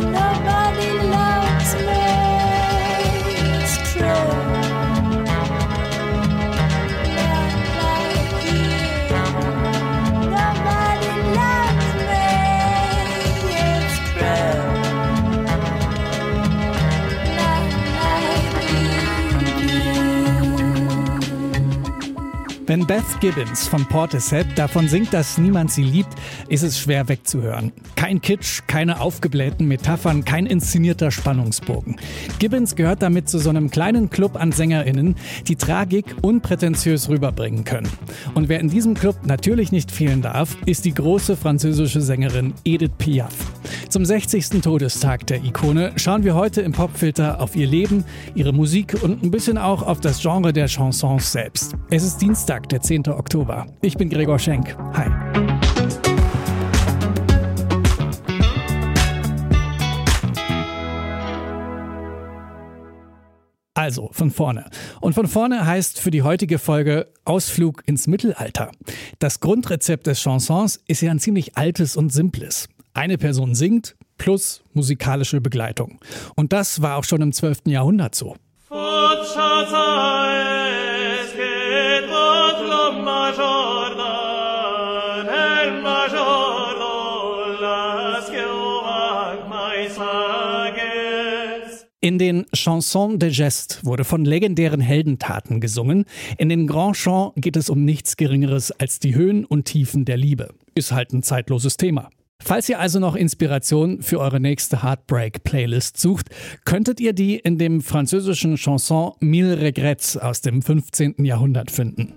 nobody Wenn Beth Gibbons von Portishead davon singt, dass niemand sie liebt, ist es schwer wegzuhören. Kein Kitsch, keine aufgeblähten Metaphern, kein inszenierter Spannungsbogen. Gibbons gehört damit zu so einem kleinen Club an SängerInnen, die Tragik unprätentiös rüberbringen können. Und wer in diesem Club natürlich nicht fehlen darf, ist die große französische Sängerin Edith Piaf. Zum 60. Todestag der Ikone schauen wir heute im Popfilter auf ihr Leben, ihre Musik und ein bisschen auch auf das Genre der Chansons selbst. Es ist Dienstag, der 10. Oktober. Ich bin Gregor Schenk. Hi. Also von vorne. Und von vorne heißt für die heutige Folge Ausflug ins Mittelalter. Das Grundrezept des Chansons ist ja ein ziemlich altes und simples. Eine Person singt plus musikalische Begleitung. Und das war auch schon im 12. Jahrhundert so. In den Chansons de Geste wurde von legendären Heldentaten gesungen. In den Grand Chants geht es um nichts Geringeres als die Höhen und Tiefen der Liebe. Ist halt ein zeitloses Thema. Falls ihr also noch Inspiration für eure nächste Heartbreak-Playlist sucht, könntet ihr die in dem französischen Chanson Mille Regrets aus dem 15. Jahrhundert finden.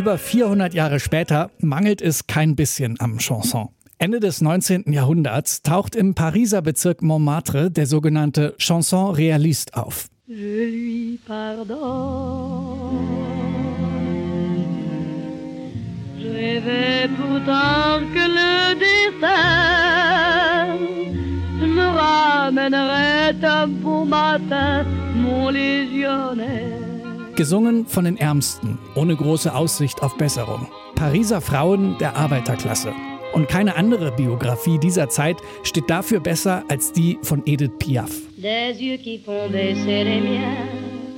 Über 400 Jahre später mangelt es kein bisschen am Chanson. Ende des 19. Jahrhunderts taucht im Pariser Bezirk Montmartre der sogenannte Chanson Réaliste auf. Je lui pardonne. Je vais pourtant que le destin me ramènerait un beau matin, mon légionnaire. Gesungen von den Ärmsten, ohne große Aussicht auf Besserung. Pariser Frauen der Arbeiterklasse. Und keine andere Biografie dieser Zeit steht dafür besser als die von Edith Piaf. Des yeux qui font baisser les miens,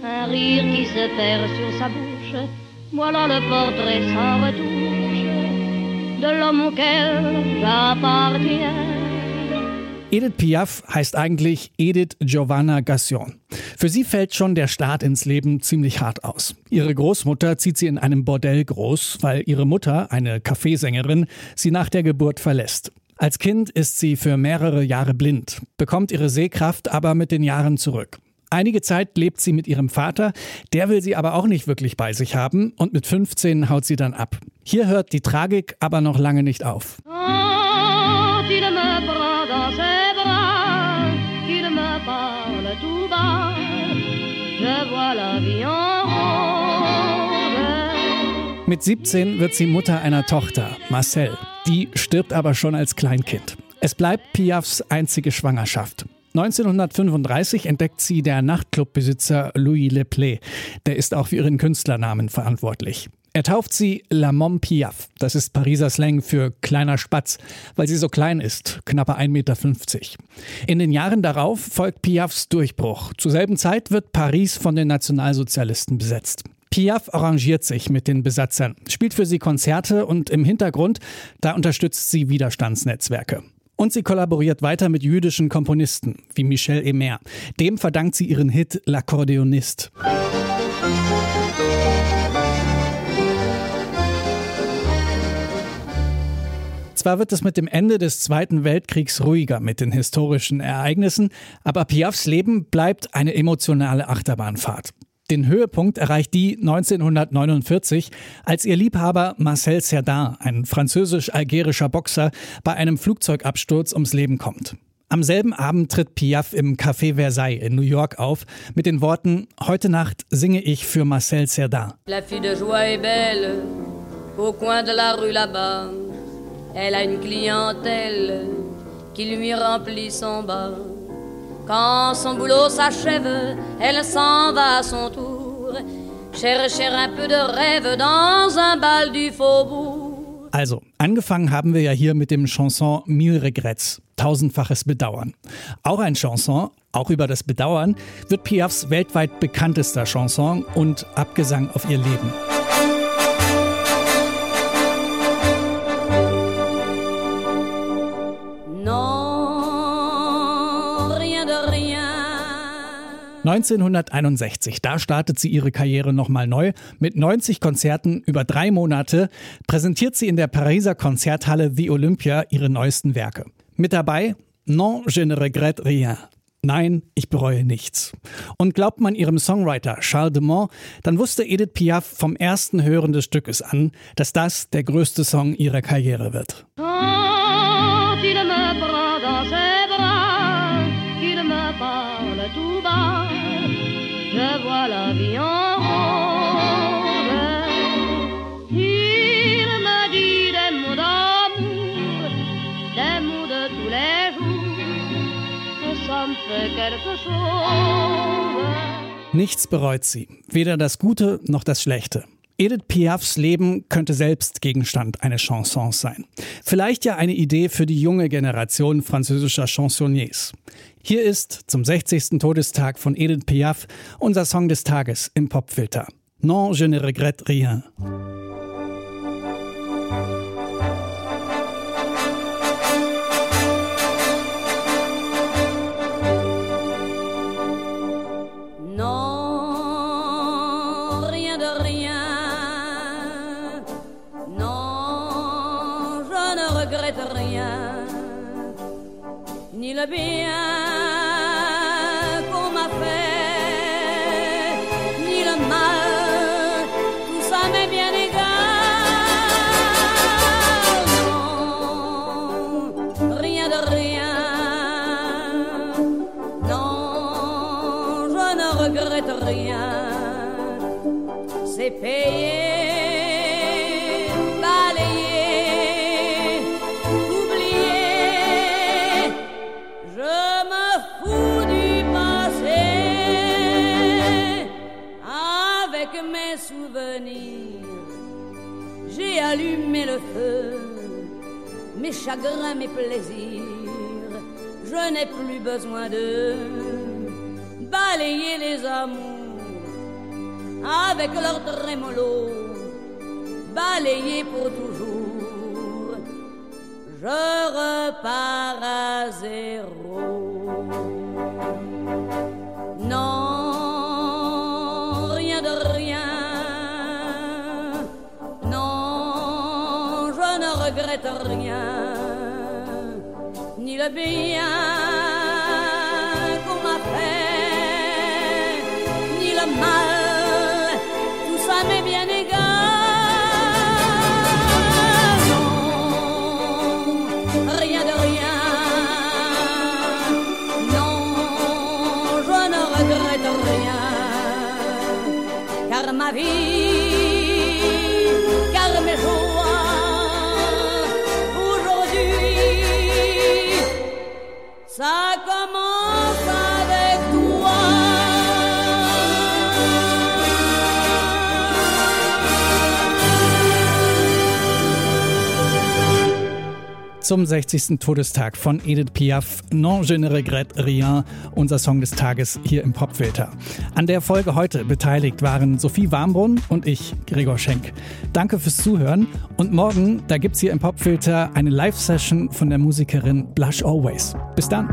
un rire qui se perd sur sa bouche, voilà le portrait sans retouche de l'homme auquel j'appartiens. Edith Piaf heißt eigentlich Edith Giovanna Gassion. Für sie fällt schon der Start ins Leben ziemlich hart aus. Ihre Großmutter zieht sie in einem Bordell groß, weil ihre Mutter, eine Kaffeesängerin, sie nach der Geburt verlässt. Als Kind ist sie für mehrere Jahre blind, bekommt ihre Sehkraft aber mit den Jahren zurück. Einige Zeit lebt sie mit ihrem Vater, der will sie aber auch nicht wirklich bei sich haben und mit 15 haut sie dann ab. Hier hört die Tragik aber noch lange nicht auf. Oh. Mit 17 wird sie Mutter einer Tochter, Marcel. Die stirbt aber schon als Kleinkind. Es bleibt Piafs einzige Schwangerschaft. 1935 entdeckt sie der Nachtclubbesitzer Louis Leplay. Der ist auch für ihren Künstlernamen verantwortlich. Er tauft sie La Mom Piaf. Das ist Pariser Slang für kleiner Spatz, weil sie so klein ist, knappe 1,50 Meter. In den Jahren darauf folgt Piafs Durchbruch. Zur selben Zeit wird Paris von den Nationalsozialisten besetzt. Piaf arrangiert sich mit den Besatzern, spielt für sie Konzerte und im Hintergrund, da unterstützt sie Widerstandsnetzwerke. Und sie kollaboriert weiter mit jüdischen Komponisten wie Michel Emer. Dem verdankt sie ihren Hit L'Accordéoniste. Zwar wird es mit dem Ende des Zweiten Weltkriegs ruhiger mit den historischen Ereignissen, aber Piafs Leben bleibt eine emotionale Achterbahnfahrt. Den Höhepunkt erreicht die 1949, als ihr Liebhaber Marcel Cerdan, ein französisch-algerischer Boxer, bei einem Flugzeugabsturz ums Leben kommt. Am selben Abend tritt Piaf im Café Versailles in New York auf mit den Worten Heute Nacht singe ich für Marcel Cerdan. La fille de joie est belle. au coin de la rue là-bas. Elle a une clientèle qui lui remplit son bas. Quand son boulot s'achève, elle s'en va à son tour, chercher un peu de rêve dans un bal du faubourg. Also, angefangen haben wir ja hier mit dem Chanson Mille Regrets, tausendfaches Bedauern. Auch ein Chanson, auch über das Bedauern, wird Piafs weltweit bekanntester Chanson und Abgesang auf ihr Leben. 1961, da startet sie ihre Karriere nochmal neu. Mit 90 Konzerten über drei Monate präsentiert sie in der Pariser Konzerthalle The Olympia ihre neuesten Werke. Mit dabei Non, je ne regrette rien. Nein, ich bereue nichts. Und glaubt man ihrem Songwriter Charles de Mont, dann wusste Edith Piaf vom ersten Hören des Stückes an, dass das der größte Song ihrer Karriere wird. Oh, Nichts bereut sie, weder das Gute noch das Schlechte. Edith Piafs Leben könnte selbst Gegenstand eines Chansons sein. Vielleicht ja eine Idee für die junge Generation französischer Chansonniers. Hier ist zum 60. Todestag von Edith Piaf unser Song des Tages im Popfilter. Non, je ne regrette rien. C'est payé. mes souvenirs. J'ai allumé le feu, mes chagrins, mes plaisirs. Je n'ai plus besoin de balayer les amours avec leur trémolo, balayer pour toujours. Je repars à zéro. regrette rien, ni le bien qu'on m'a fait, ni le mal, ma vie, Zum 60. Todestag von Edith Piaf, Non je ne regrette rien, unser Song des Tages hier im Popfilter. An der Folge heute beteiligt waren Sophie Warmbrunn und ich, Gregor Schenk. Danke fürs Zuhören und morgen, da gibt's hier im Popfilter eine Live-Session von der Musikerin Blush Always. Bis dann.